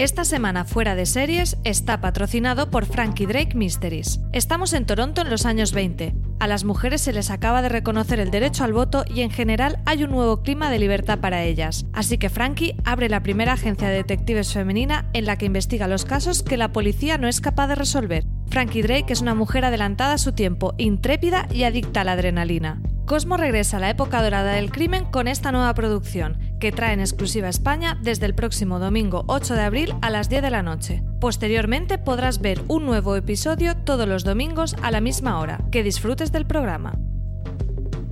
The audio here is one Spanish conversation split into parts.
Esta semana fuera de series está patrocinado por Frankie Drake Mysteries. Estamos en Toronto en los años 20. A las mujeres se les acaba de reconocer el derecho al voto y en general hay un nuevo clima de libertad para ellas. Así que Frankie abre la primera agencia de detectives femenina en la que investiga los casos que la policía no es capaz de resolver. Frankie Drake es una mujer adelantada a su tiempo, intrépida y adicta a la adrenalina. Cosmo regresa a la época dorada del crimen con esta nueva producción, que trae en exclusiva a España desde el próximo domingo 8 de abril a las 10 de la noche. Posteriormente podrás ver un nuevo episodio todos los domingos a la misma hora. Que disfrutes del programa.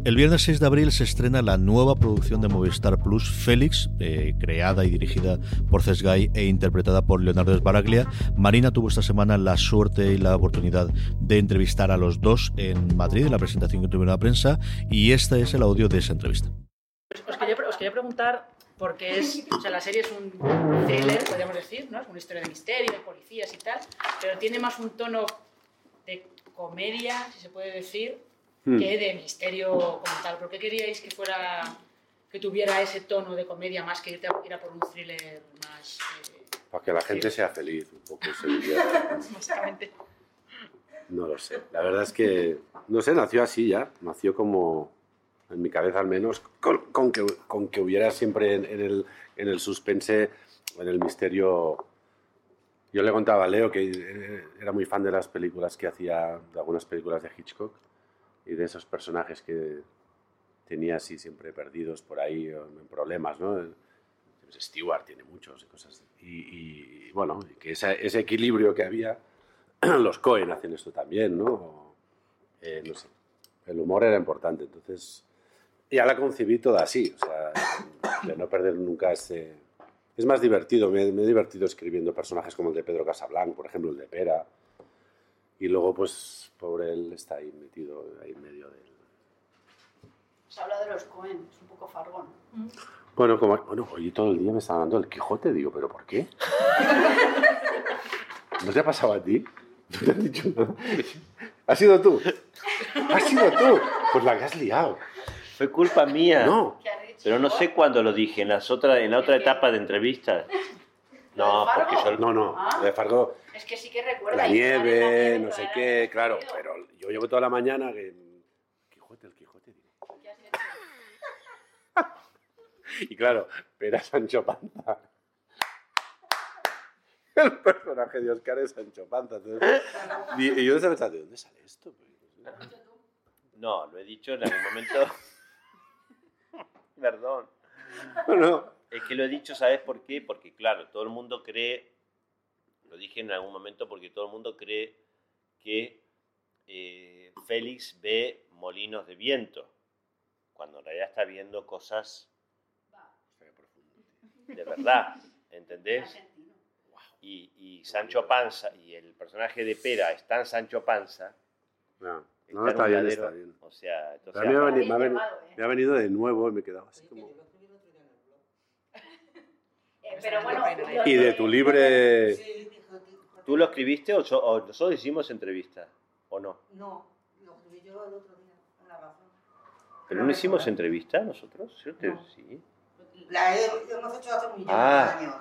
El viernes 6 de abril se estrena la nueva producción de Movistar Plus, Félix, eh, creada y dirigida por Cesgay e interpretada por Leonardo Sbaraglia. Marina tuvo esta semana la suerte y la oportunidad de entrevistar a los dos en Madrid, en la presentación que tuvieron la prensa, y este es el audio de esa entrevista. Quería, preguntar, porque es, o sea, la serie es un thriller, podríamos decir, ¿no? Es una historia de misterio, de policías y tal, pero tiene más un tono de comedia, si se puede decir, Hmm. que de misterio como tal. ¿Por qué queríais que fuera que tuviera ese tono de comedia más que irte a, ir a por un thriller más eh, Para que la gente sea feliz un poco. básicamente? No lo sé. La verdad es que, no sé, nació así ya. Nació como, en mi cabeza al menos, con, con que, con que hubiera siempre en, en el, en el suspense, en el misterio. Yo le contaba a Leo que eh, era muy fan de las películas que hacía, de algunas películas de Hitchcock y de esos personajes que tenía así siempre perdidos por ahí en problemas, ¿no? Stewart tiene muchos y cosas. Y, y, bueno, que ese equilibrio que había, los Cohen hacen esto también, ¿no? Eh, no sé. El humor era importante, entonces ya la concebí toda así, o sea, de no perder nunca ese... Es más divertido, me, me he divertido escribiendo personajes como el de Pedro Casablanc, por ejemplo, el de Pera, y luego, pues, pobre él está ahí metido ahí en medio del... Se habla de los Cohen, es un poco fargón. Bueno, como, bueno, hoy todo el día me está hablando del Quijote, digo, ¿pero por qué? ¿No te ha pasado a ti? ¿No te han dicho nada? ¿Has sido tú? ¿Has sido tú? Pues la que has liado. Fue culpa mía. No. Pero no sé cuándo lo dije, en, las otra, en la otra etapa de entrevistas. No, porque yo... No, no, lo de Fargo, Es que sí que recuerda. la nieve, la no sé qué, claro, pero yo llevo toda la mañana que... Quijote, el Quijote. Y claro, Pera Sancho Panza. El personaje de Oscar es Sancho Panza. entonces- y, yo pensando, ¿de dónde sale esto? No, lo he dicho en algún momento. Perdón. No, Es que lo he dicho, ¿sabes por qué? Porque, claro, todo el mundo cree, lo dije en algún momento, porque todo el mundo cree que eh, Félix ve molinos de viento, cuando en realidad está viendo cosas de verdad, ¿entendés? Y, y Sancho Panza, y el personaje de Pera es tan Sancho Panza, No, está no, está bien, está bien. O sea, entonces... me ha, venido, me, ha venido, ¿eh? me ha venido de nuevo y me he quedado así como... Eh, pero bueno, Y de tu libre... ¿Tú lo escribiste o, so- o nosotros hicimos entrevista? ¿O no? No, lo escribí yo el otro día, con la razón. ¿Pero no hicimos entrevista nosotros? Te- No. Sí. La he- hemos hecho hace un millón Ah. de años,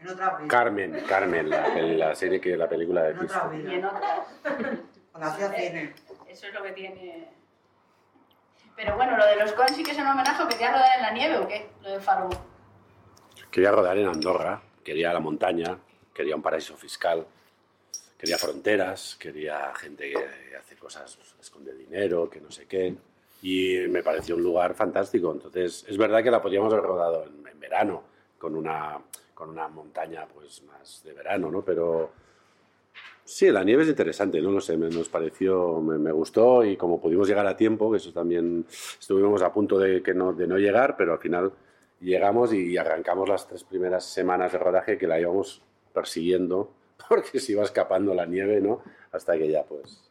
en otra vida. Carmen, Carmen, la, la serie que la película de En otra Cristo. y en otras. Cuando hacía cine. Eso es lo que tiene. Pero bueno, lo de los Cohen sí que es un homenaje, que te rodar en la nieve o qué? Lo de Fargo. Quería rodar en Andorra, quería la montaña, quería un paraíso fiscal, quería fronteras, quería gente que hace cosas, esconde dinero, que no sé qué. Y me pareció un lugar fantástico. Entonces, es verdad que la podríamos haber rodado en, en verano, con una, con una montaña pues más de verano, ¿no? Pero sí, la nieve es interesante, no lo sé, me, nos pareció, me, me gustó y como pudimos llegar a tiempo, que eso también estuvimos a punto de, que no, de no llegar, pero al final llegamos y arrancamos las tres primeras semanas de rodaje que la íbamos persiguiendo porque se iba escapando la nieve, ¿no? Hasta que ya, pues...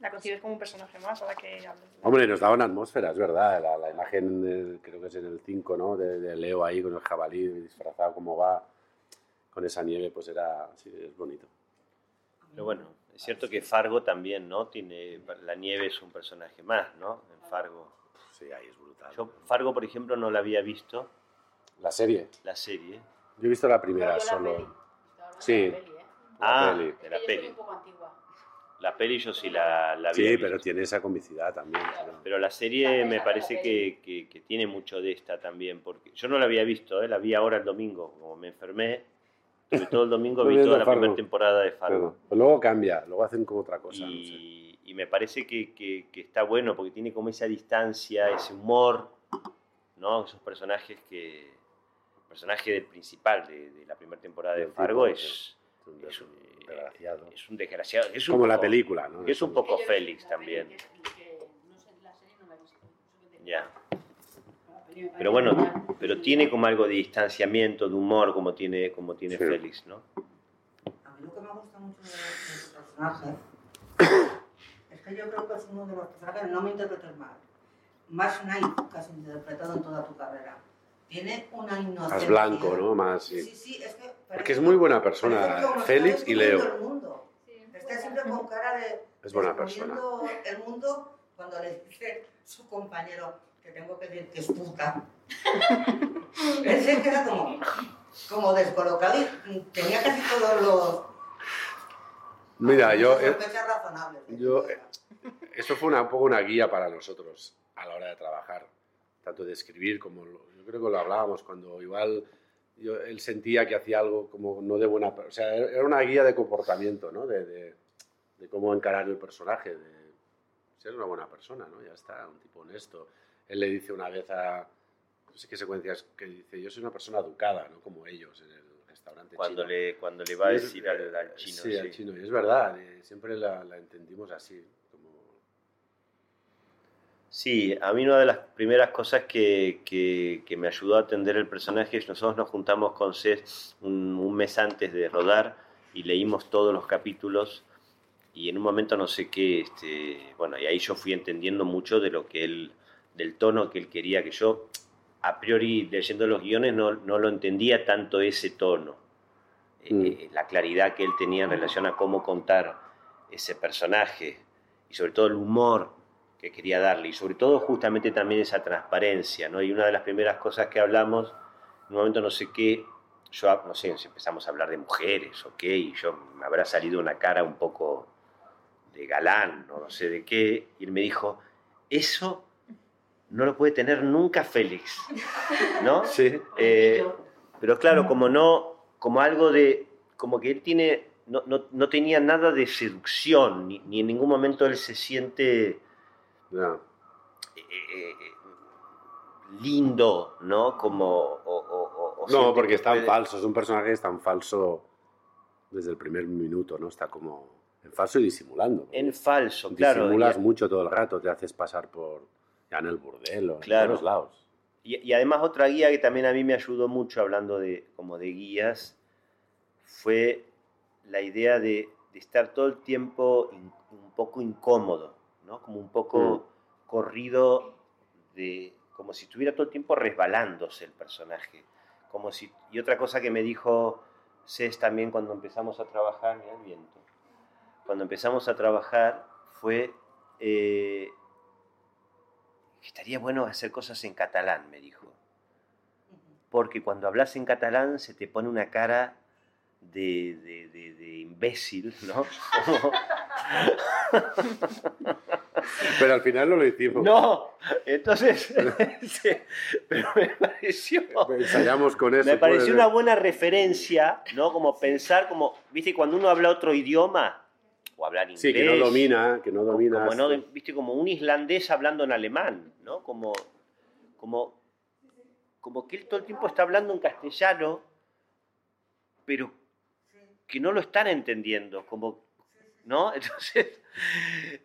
La concibes como un personaje más a la que. Hombre, nos daba una atmósfera, es verdad. La, la imagen, eh, creo que es en el 5, ¿no? De, de Leo ahí con el jabalí disfrazado como va, con esa nieve, pues era, sí, es bonito. Pero bueno, es cierto que Fargo también, ¿no? Tiene, la nieve es un personaje más, ¿no? En Fargo. Sí, ahí es brutal. Yo Fargo, por ejemplo, no la había visto, La serie. la serie. Yo he visto la primera la solo. peli. Sí. la peli, ¿eh? Ah, peli. de la peli. un poco antigua. La peli yo sí la, la había Sí, visto. pero tiene esa comicidad también. ¿no? Pero la serie me parece que, que- que tiene mucho de esta también, porque yo no la había visto, ¿eh? la vi ahora el domingo, como me enfermé, tuve todo el domingo, vi toda la Fargo. primera temporada de Fargo. Pero, pero luego cambia, luego hacen como otra cosa. no sé. y, y me parece que, que- que está bueno, porque tiene como esa distancia, ese humor, ¿no? Esos personajes que... El personaje del principal de, de la primera temporada de Fargo tipo, es, Es un, es un, desgraciado. es un desgraciado. Es un Como la poco- película, ¿no? Es un poco Félix la también. la la Ya. La parece Pero bueno, pero tiene como algo de distanciamiento, de humor, como tiene, como tiene Sí. Félix, ¿no? A mí lo que me gusta mucho de, su personaje es que yo creo que es uno de los personajes, no me interpretes mal, más naive que has interpretado en toda tu carrera. Tiene una inocencia. Más blanco, ¿no? Más, Sí, sí. sí, es que... Porque es muy buena persona, Félix y Leo. el mundo. Está siempre con cara de... Es buena descubriendo el mundo cuando le dice su compañero que tengo que decir que es puta. Él se queda como, como descolocado y tenía casi todos los... Mira, yo, eh, razonables. yo, eh, eso fue una, un poco una guía para nosotros a la hora de trabajar, tanto de escribir como lo- yo creo que lo hablábamos cuando igual yo- él sentía que hacía algo como no de buena, o sea, era una guía de comportamiento, ¿no? De, de- de cómo encarar el personaje, de ser una buena persona, ¿no? Ya está, un tipo honesto. Él le dice una vez a, no sé qué secuencias, que dice, yo soy una persona educada, ¿no? Como ellos en el restaurante Cuando chino. le, cuando le va a decir al, al chino. Sí, sí. al chino. Y es verdad, eh, siempre la, la entendimos así. Como... Sí, a mí una de las primeras cosas que, que- que me ayudó a atender el personaje es nosotros nos juntamos con Cés un, un mes antes de rodar y leímos todos los capítulos y en un momento no sé qué, este, bueno, y ahí yo fui entendiendo mucho de lo que él, del tono que él quería, que yo a priori leyendo los guiones no, no lo entendía tanto ese tono, eh, Mm. eh, la claridad que él tenía en relación a cómo contar ese personaje y sobre todo el humor que quería darle y sobre todo justamente también esa transparencia, ¿no? Y una de las primeras cosas que hablamos, en un momento no sé qué, yo no sé si empezamos a hablar de mujeres o qué, y yo me habrá salido una cara un poco de galán, o no sé de qué, y él me dijo, eso no lo puede tener nunca Félix, ¿no? Sí. Eh, pero claro, como no, como algo de, como que él tiene, no, no, no tenía nada de seducción, ni, ni en ningún momento él se siente eh, eh, lindo, ¿no? Como, o, o- o- o No, porque que es tan puede- falso, es un personaje que es tan falso desde el primer minuto, ¿no? Está como en falso y disimulando. En falso, claro. Disimulas mucho todo el rato, te haces pasar por ya en el burdelo, Claro. en todos lados. Y, y además otra guía que también a mí me ayudó mucho hablando de como de guías fue la idea de, de estar todo el tiempo in- un poco incómodo, ¿no? Como un poco corrido de como si estuviera todo el tiempo resbalándose el personaje. Como si y otra cosa que me dijo Cés también cuando empezamos a trabajar, mira el viento. Cuando empezamos a trabajar fue eh, estaría bueno hacer cosas en catalán, me dijo. Porque cuando hablas en catalán se te pone una cara de, de- de- de imbécil, ¿no? Pero al final no lo hicimos. no, entonces, sí, pero me pareció... Ensayamos con eso. Me pareció una buena referencia, ¿no? Como pensar, como, viste, cuando uno habla otro idioma, o hablar inglés. Sí, que no domina, que no domina. Como, no, viste, como un islandés hablando en alemán, ¿no? Como, como, como que él todo el tiempo está hablando en castellano, pero que no lo están entendiendo, como, ¿no? Entonces,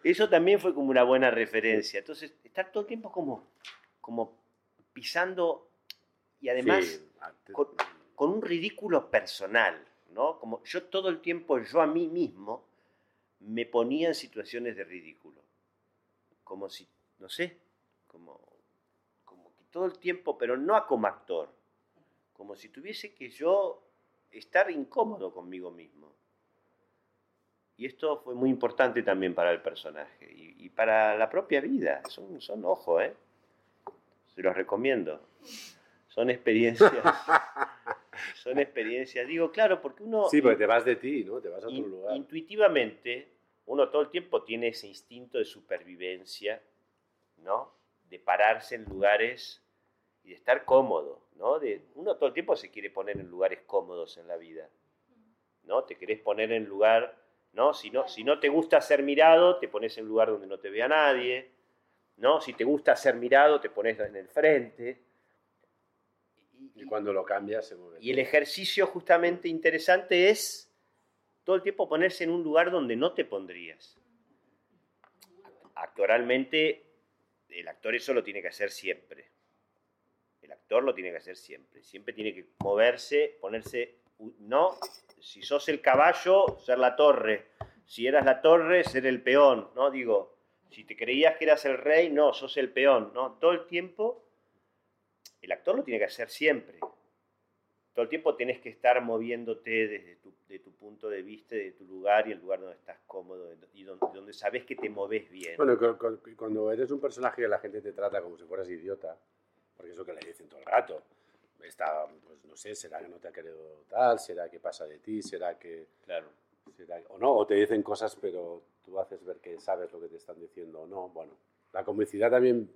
eso también fue como una buena referencia. Entonces, estar todo el tiempo como, como pisando y además Sí, con, con un ridículo personal, ¿no? Como yo todo el tiempo, yo a mí mismo, me ponía en situaciones de ridículo. Como si, no sé, como, como que todo el tiempo, pero no como actor, como si tuviese que yo estar incómodo conmigo mismo. Y esto fue muy importante también para el personaje y, y para la propia vida. Son, son ojo, ¿eh? Se los recomiendo. Son experiencias. son experiencias. Digo, claro, porque uno. Sí, porque te vas de ti, ¿no? Te vas a otro lugar. Intuitivamente, uno todo el tiempo tiene ese instinto de supervivencia, ¿no? De pararse en lugares y de estar cómodo, ¿no? De, uno todo el tiempo se quiere poner en lugares cómodos en la vida, ¿no? Te querés poner en lugar, ¿no? Si no, si no te gusta ser mirado, te pones en lugar donde no te vea nadie, ¿no? Si te gusta ser mirado, te pones en el frente. Y- Y cuando lo cambias se mueve. y el ejercicio justamente interesante es todo el tiempo ponerse en un lugar donde no te pondrías. Actoralmente, el actor eso lo tiene que hacer siempre. El actor lo tiene que hacer siempre. Siempre tiene que moverse, ponerse, no, si sos el caballo, ser la torre. Si eras la torre, ser el peón, ¿no? Digo, si te creías que eras el rey, no, sos el peón, ¿no? Todo el tiempo, el actor lo tiene que hacer siempre todo el tiempo tenés que estar moviéndote desde tu, de tu punto de vista, de tu lugar y el lugar donde estás cómodo y donde, donde sabes que te moves bien. Bueno, cu- cu- cuando eres un personaje que la gente te trata como si fueras idiota, porque es lo que le dicen todo el rato. Está, pues no sé, será que no te ha querido tal, será que pasa de ti, será que. claro. será- o no, o te dicen cosas, pero tú haces ver que sabes lo que te están diciendo o no. Bueno, la comicidad también,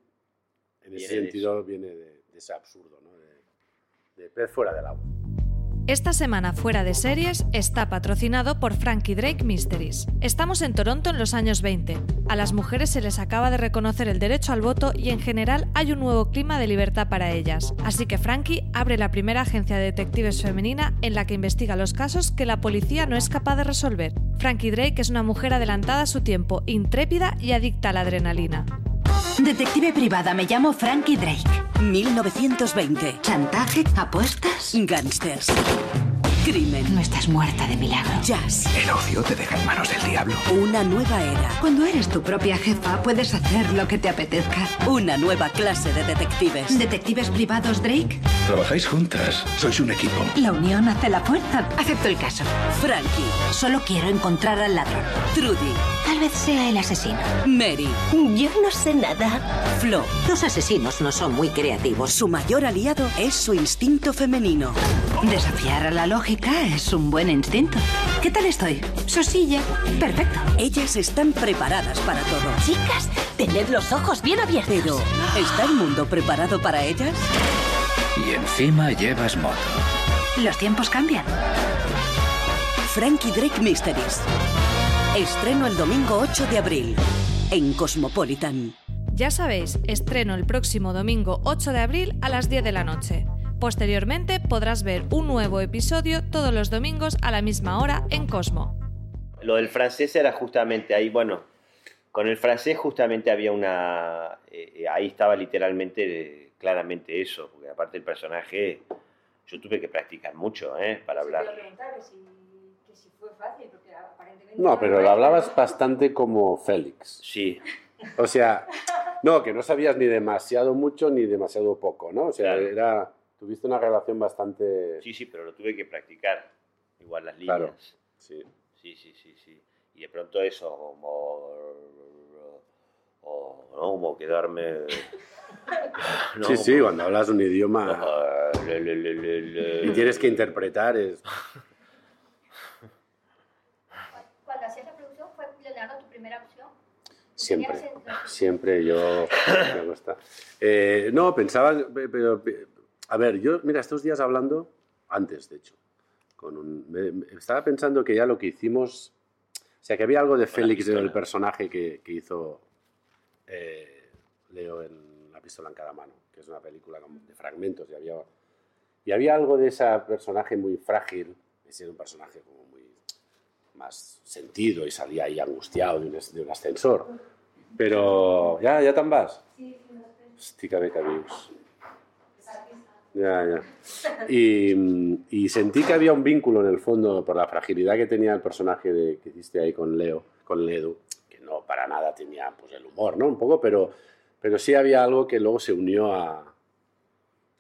en ese Viene de sentido, viene de, de ese absurdo, ¿no? De, de pez fuera del agua. Esta semana fuera de series está patrocinado por Frankie Drake Mysteries. Estamos en Toronto en los años 20. A las mujeres se les acaba de reconocer el derecho al voto y en general hay un nuevo clima de libertad para ellas. Así que Frankie abre la primera agencia de detectives femenina en la que investiga los casos que la policía no es capaz de resolver. Frankie Drake es una mujer adelantada a su tiempo, intrépida y adicta a la adrenalina. Detective privada, me llamo Frankie Drake. 1920. ¿Chantaje? ¿Apuestas? Gangsters. Crimen. No estás muerta de milagro. Jazz. El ocio te deja en manos del diablo. Una nueva era. Cuando eres tu propia jefa, puedes hacer lo que te apetezca. Una nueva clase de detectives. ¿Detectives privados, Drake? Trabajáis juntas. Sois un equipo. La unión hace la fuerza. Acepto el caso. Frankie. Solo quiero encontrar al ladrón. Trudy. Tal vez sea el asesino. Mary. Yo no sé nada. Flo. Los asesinos no son muy creativos. Su mayor aliado es su instinto femenino. Desafiar a la lógica es un buen instinto. ¿Qué tal estoy? Sosilla. Perfecto. Ellas están preparadas para todo. Chicas, tened los ojos bien abiertos. Pero, ¿está el mundo preparado para ellas? Y encima llevas moto. Los tiempos cambian. Frankie Drake Mysteries. Estreno el domingo 8 de abril en Cosmopolitan. Ya sabéis, estreno el próximo domingo 8 de abril a las 10 de la noche. Posteriormente podrás ver un nuevo episodio todos los domingos a la misma hora en Cosmo. Lo del francés era justamente ahí, bueno, con el francés justamente había una... eh, ahí estaba literalmente, eh, claramente eso, porque aparte el personaje, yo tuve que practicar mucho, ¿eh? Para hablar. No, pero lo hablabas bastante como Félix. Sí, O sea, no, que no sabías ni demasiado mucho ni demasiado poco, ¿no? O sea, Claro. era, tuviste una relación bastante... sí, sí, pero lo tuve que practicar, igual las líneas. Claro. Sí. Sí, sí, sí, sí. Y de pronto eso, como... o, ¿no? Como quedarme... ¿no? sí, sí, Como- cuando hablas un idioma le, le, le, le, le. y tienes que interpretar es... Siempre, siempre yo me gusta. Eh, no, pensaba, pero, a ver, yo, mira, estos días hablando, antes de hecho, con un, me- me- estaba pensando que ya lo que hicimos, o sea, que había algo de Félix, del personaje que, que hizo eh, Leo en La pistola en cada mano, que es una película de fragmentos, y había, y había algo de ese personaje muy frágil, ese era un personaje como muy más sentido y salía ahí angustiado de un, de un ascensor. Pero, ¿ya, ya tan vas? Hosti, que bé que vius. Ya, ya. Y, y sentí que había un vínculo en el fondo por la fragilidad que tenía el personaje de, que hiciste ahí con Leo, con Ledu, que no para nada tenía pues, el humor, ¿no? Un poco, pero, pero sí había algo que luego se unió a,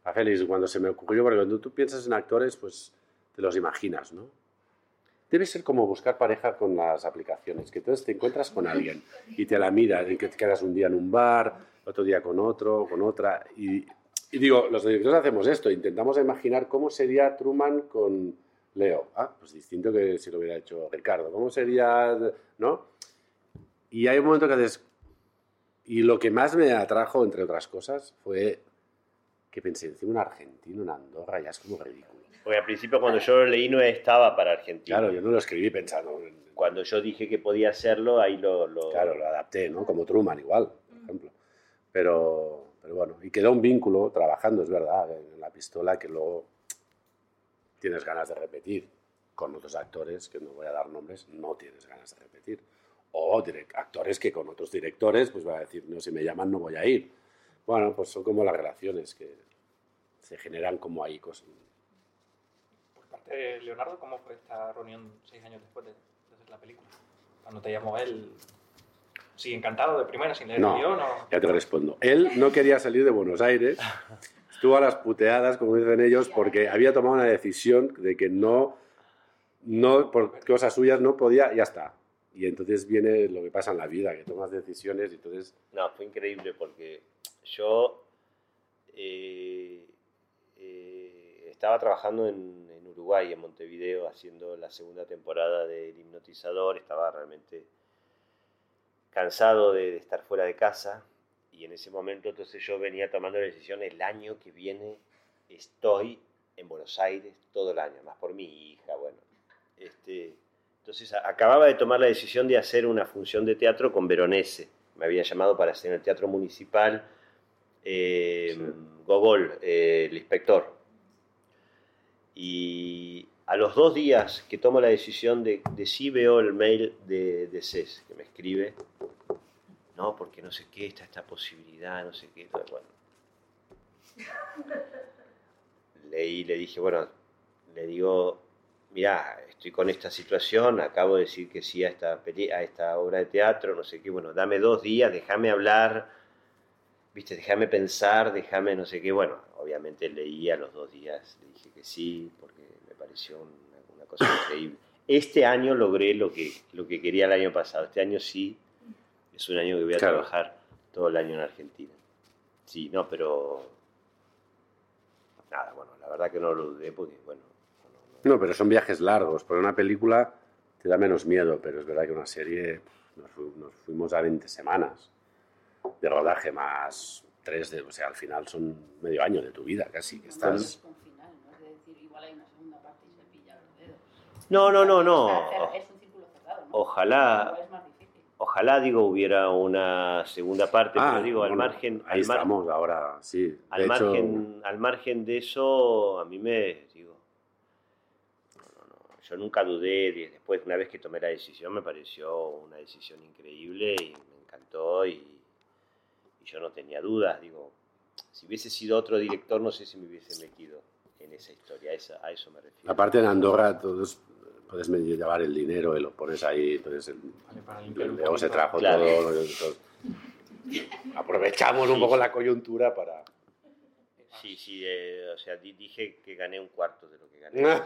a Félix cuando se me ocurrió, porque cuando tú piensas en actores, pues te los imaginas, ¿no? Debe ser como buscar pareja con las aplicaciones, que entonces te encuentras con alguien y te la miras, y que te quedas un día en un bar, otro día con otro, con otra, y, y digo, los directores hacemos esto, intentamos imaginar cómo sería Truman con Leo. Ah, pues distinto que si lo hubiera hecho Ricardo. ¿Cómo sería, no? Y hay un momento que haces... Y lo que más me atrajo, entre otras cosas, fue que pensé, encima un argentino en Andorra ya es como ridículo. Porque al principio cuando yo lo leí no estaba para Argentina. Claro, yo no lo escribí pensando en... Cuando yo dije que podía hacerlo, ahí lo... lo- Claro, lo adapté, ¿no? Como Truman igual, por ejemplo. Pero, pero bueno, y quedó un vínculo trabajando, es verdad, en la pistola que luego tienes ganas de repetir con otros actores, que no voy a dar nombres, no tienes ganas de repetir. O direct- actores que con otros directores, pues van a decir, no, si me llaman no voy a ir. Bueno, pues son como las relaciones que se generan como ahí cosas. Eh, Leonardo, ¿cómo fue esta reunión seis años después de, de hacer la película? Cuando te llamó él, sí, encantado de primera, sin leer No, el guion, o- ya te respondo. Él no quería salir de Buenos Aires, estuvo a las puteadas, como dicen ellos, porque había tomado una decisión de que no, no por cosas suyas no podía, ya está. Y entonces viene lo que pasa en la vida, que tomas decisiones y entonces... No, fue increíble porque yo eh, eh, estaba trabajando en, en Uruguay, en Montevideo, haciendo la segunda temporada del hipnotizador. Estaba realmente cansado de, de estar fuera de casa y en ese momento entonces yo venía tomando la decisión, el año que viene estoy en Buenos Aires todo el año, más por mi hija, bueno. Este, entonces a- acababa de tomar la decisión de hacer una función de teatro con Veronese. Me había llamado para hacer en el Teatro Municipal eh, Gogol, eh, el inspector. Y a los dos días que tomo la decisión de, de sí veo el mail de, de CES, que me escribe, no, porque no sé qué, está esta posibilidad, no sé qué, bueno. Leí, le dije, bueno, le digo, mira, estoy con esta situación, acabo de decir que sí a esta, peli- a esta obra de teatro, no sé qué, bueno, dame dos días, déjame hablar, viste, déjame pensar, déjame no sé qué, bueno, obviamente leí a los dos días, le dije que sí, porque me pareció una, una cosa increíble. Este año logré lo que, lo que quería el año pasado, este año sí, es un año que voy a Claro. trabajar todo el año en Argentina. Sí, no, pero... Nada, bueno, la verdad que no lo dudé porque, bueno, No, pero son viajes largos, porque una película te da menos miedo, pero es verdad que una serie nos fuimos a 20 semanas de rodaje más tres de, o sea, al final son medio año de tu vida casi, que estás... Con final, ¿no? Es decir, igual hay una segunda parte y se pilla los dedos. No, no, no, no. O sea, es un círculo cerrado, ¿no? Ojalá, ojalá digo hubiera una segunda parte, Ah, pero digo al bueno, margen, Ahí al, mar- estamos ahora, sí. De al hecho, margen, al margen de eso, a mí me digo, no, no, no, yo nunca dudé. de- Después, una vez que tomé la decisión, me pareció una decisión increíble y me encantó y, y yo no tenía dudas. Digo, si hubiese sido otro director, no sé si me hubiese metido en esa historia. A eso, a eso me refiero. aparte en Andorra todos puedes llevar el dinero y lo pones ahí, entonces el, luego se trajo Claro. todo, todo- Aprovechamos un poco la coyuntura para... Sí, sí, eh, o sea, di- dije que gané un cuarto de lo que gané.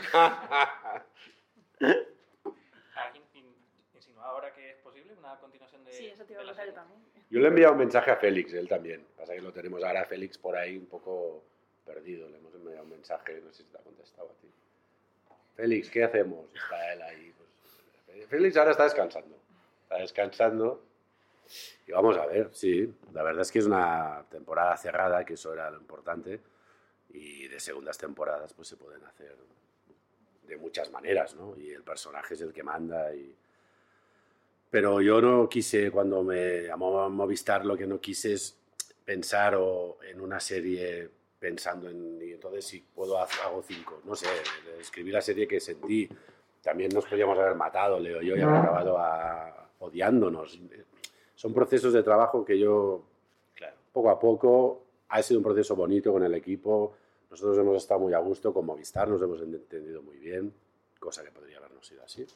¿Alguien in- insinuaba ahora que es posible una continuación Sí, eso te iba a contar yo también. Yo le he enviado un mensaje a Félix, él también. Pasa que lo tenemos ahora a Félix por ahí un poco perdido. Le hemos enviado un mensaje, no sé si te ha contestado a ti. Félix, ¿qué hacemos? Está él ahí. pues, Félix ahora está descansando. Está descansando. Y vamos a ver, sí. La verdad es que es una temporada cerrada, que eso era lo importante. Y de segundas temporadas, pues se pueden hacer de muchas maneras, ¿no? Y el personaje es el que manda. Y... Pero yo no quise, cuando me llamó a Movistar, lo que no quise es pensar o en una serie pensando en, y entonces si puedo hacer, hago cinco, no sé, escribí la serie que sentí, también nos podríamos haber matado, Leo y yo, y haber acabado a, odiándonos. Son procesos de trabajo que yo, poco a poco, ha sido un proceso bonito con el equipo, nosotros hemos estado muy a gusto con Movistar, nos hemos entendido muy bien, cosa que podría habernos sido así.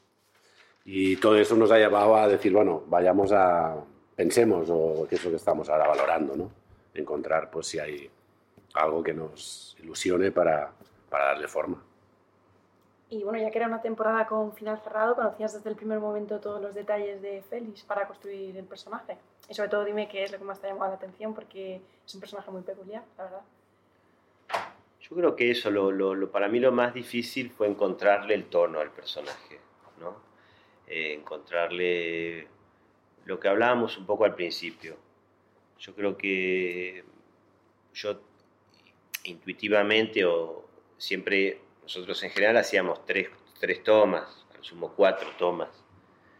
Y todo eso nos ha llevado a decir, bueno, vayamos a, pensemos, o qué es lo que estamos ahora valorando, ¿no? Encontrar, pues, si hay algo que nos ilusione para, para darle forma. Y bueno, ya que era una temporada con final cerrado, conocías desde el primer momento todos los detalles de Félix para construir el personaje. Y sobre todo dime qué es lo que más te ha llamado la atención, porque es un personaje muy peculiar, la verdad. Yo creo que eso, lo, lo, para mí lo más difícil fue encontrarle el tono al personaje, ¿no? Eh, encontrarle lo que hablábamos un poco al principio. Yo creo que yo intuitivamente o siempre nosotros en general hacíamos tres, tres tomas, al sumo cuatro tomas.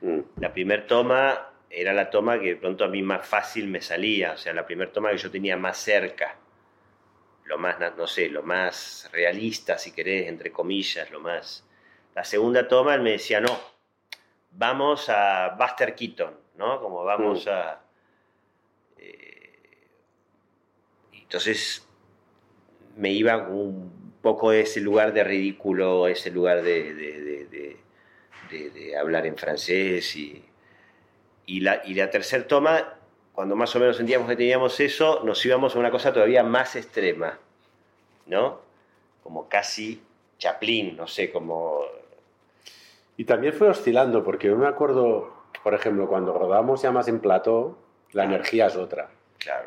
Mm. La primera toma era la toma que de pronto a mí más fácil me salía, o sea, la primera toma que yo tenía más cerca, lo más, no sé, lo más realista, si querés, entre comillas, lo más... La segunda toma él me decía, no, vamos a Buster Keaton, ¿no? Como vamos mm. a... Eh, entonces me iba un poco ese lugar de ridículo, ese lugar de, de, hablar en francés. Y, y, la, y la tercera toma, cuando más o menos sentíamos que teníamos eso, nos íbamos a una cosa todavía más extrema, ¿no? Como casi Chaplin, no sé, como... Y también fue oscilando, porque yo me acuerdo, por ejemplo, cuando rodamos ya más en plató, la energía es otra.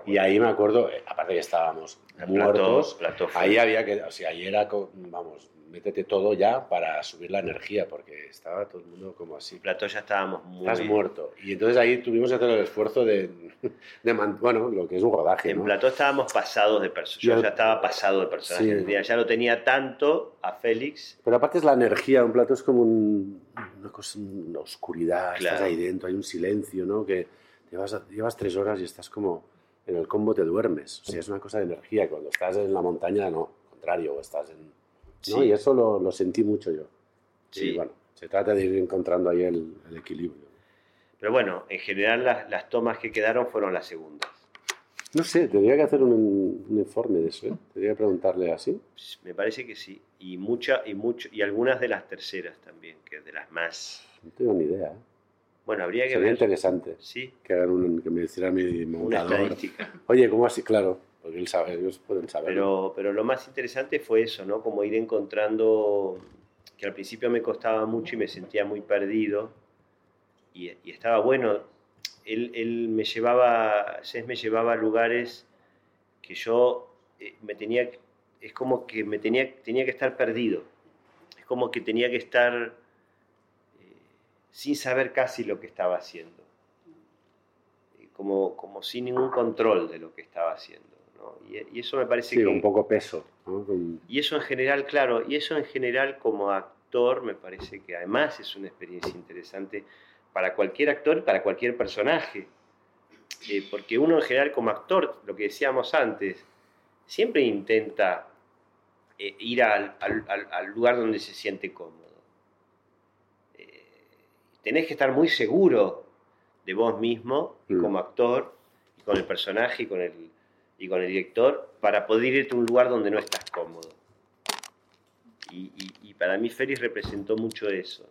Y ahí me acuerdo, eh, aparte que estábamos muertos, ahí había que, o sea, ahí era, vamos, métete todo ya para subir la energía, porque estaba todo el mundo como así. Plató ya estábamos muy... Estás muerto. Y entonces ahí tuvimos que hacer el esfuerzo de, de bueno, lo que es un rodaje, En Plató estábamos pasados de personas, yo, ya estaba pasado de personajes, ya lo tenía tanto a Félix. Pero aparte es la energía, un plato es como una, cosa, una oscuridad, estás ahí dentro, hay un silencio, ¿no? Que llevas, llevas tres horas y estás como en el combo te duermes. O sea, es una cosa de energía. Cuando estás en la montaña, no, al contrario, estás en... ¿no? Y eso lo, lo, sentí mucho yo. Sí. Y bueno, se trata de ir encontrando ahí el, el equilibrio. Pero bueno, en general las, las, tomas que quedaron fueron las segundas. No sé, tendría que hacer un, un informe de eso, ¿eh? Tendría que preguntarle así. Pues me parece que sí. Y, mucha, y, mucho, y algunas de las terceras también, que de las más... No tengo ni idea. ¿eh? Bueno, habría que Sería ver. interesante. Sí. Que, hagan un, que me hiciera mi montador. Oye, ¿cómo así? Claro, porque él sabe, ellos pueden saber. Pero, pero lo más interesante fue eso, ¿no? Como ir encontrando, que al principio me costaba mucho y me sentía muy perdido. Y, y estaba bueno. Él, él, me llevaba, Cés me llevaba a lugares que yo eh, me tenía, es como que me tenía, tenía que estar perdido. Es como que tenía que estar sin saber casi lo que estaba haciendo, como, como sin ningún control de lo que estaba haciendo. ¿no? Y, y, eso me parece sí, que... un poco peso. ¿no? Y eso en general, claro, y eso en general como actor me parece que además es una experiencia interesante para cualquier actor y para cualquier personaje. Eh, porque uno en general como actor, lo que decíamos antes, siempre intenta eh, ir al, al, al lugar donde se siente cómodo tenés que estar muy seguro de vos mismo y como actor, y con el personaje y con el, y con el director, para poder irte a un lugar donde no estás cómodo. Y, y, y para mí Félix representó mucho eso.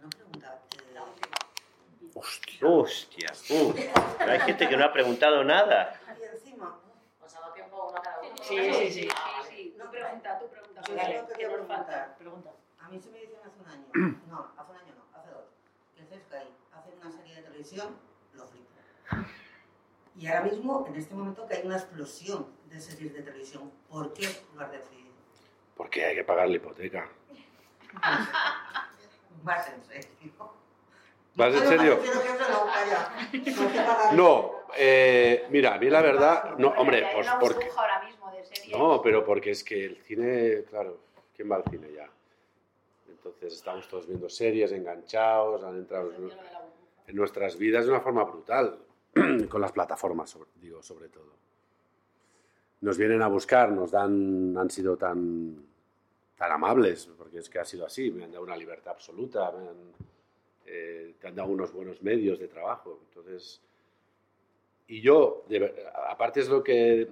¿no? Una pregunta. Hostia. Hostia. Uh, hay gente que no ha preguntado nada. Y encima. Pasaba tiempo uno cada uno. Sí, sí, sí. sí. No pregunta, tú dale. Pregunta. A mí se me dijeron hace un año. No, hace un año no, hace dos. Que Sky hace una serie de televisión, lo flipo. Y ahora mismo, en este momento, que hay una explosión de series de televisión. ¿Por qué lo has decidido? Porque hay que pagar la hipoteca. Más en serio. ¿Vas en serio? No, eh, mira, a mí la verdad, no, hombre, pues porque... No, pero porque es que el cine, claro, ¿quién va al cine ya? Entonces estamos todos viendo series, enganchados, han entrado en, nuestras vidas de una forma brutal, con las plataformas, digo, sobre todo. Nos vienen a buscar, nos dan, han sido tan, tan amables, porque es que ha sido así, me han dado una libertad absoluta, me han, eh, te han dado unos buenos medios de trabajo. Entonces, y yo, de aparte es lo que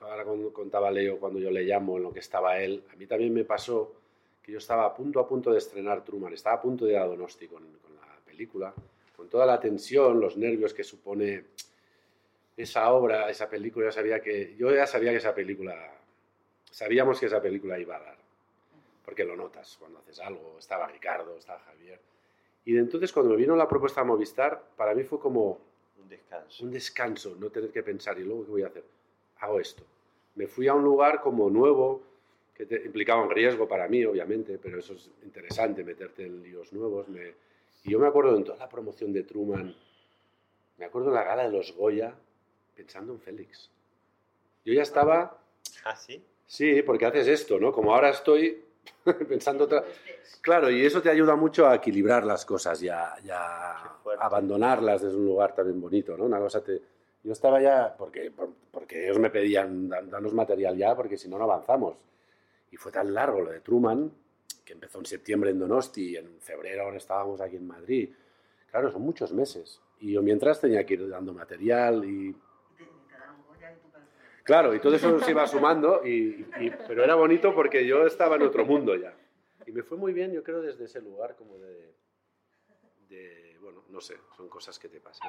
ahora con- contaba Leo cuando yo le llamo, en lo que estaba él, a mí también me pasó que yo estaba a punto, a punto de estrenar Truman, estaba a punto de ir a Donosti con la película, con toda la tensión, los nervios que supone esa obra, esa película, yo sabía que, yo ya sabía que esa película, sabíamos que esa película iba a dar, porque lo notas cuando haces algo, estaba Ricardo, estaba Javier, y de entonces cuando me vino la propuesta a Movistar, para mí fue como Un descanso. un descanso, no tener que pensar, ¿y luego qué voy a hacer? Hago esto. Me fui a un lugar como nuevo, que te- implicaba un riesgo para mí, obviamente, pero eso es interesante, meterte en líos nuevos. me- y yo me acuerdo en toda la promoción de Truman, me acuerdo en la gala de los Goya, pensando en Félix. Yo ya estaba, Ah, sí. sí, porque haces esto, ¿no? Como ahora estoy pensando otra... Claro, y eso te ayuda mucho a equilibrar las cosas y a, y a abandonarlas desde un lugar también bonito, ¿no? Una cosa te... Yo estaba ya, porque, por- porque ellos me pedían, "Dan- danos material ya, porque si no, no avanzamos. Y fue tan largo lo de Truman, que empezó en septiembre en Donosti y en febrero ahora estábamos aquí en Madrid. Claro, son muchos meses. Y yo mientras tenía que ir dando material y... Claro, y todo eso se iba sumando, y, y- pero era bonito porque yo estaba en otro mundo ya. Y me fue muy bien, yo creo, desde ese lugar como de, de bueno, no sé, son cosas que te pasan.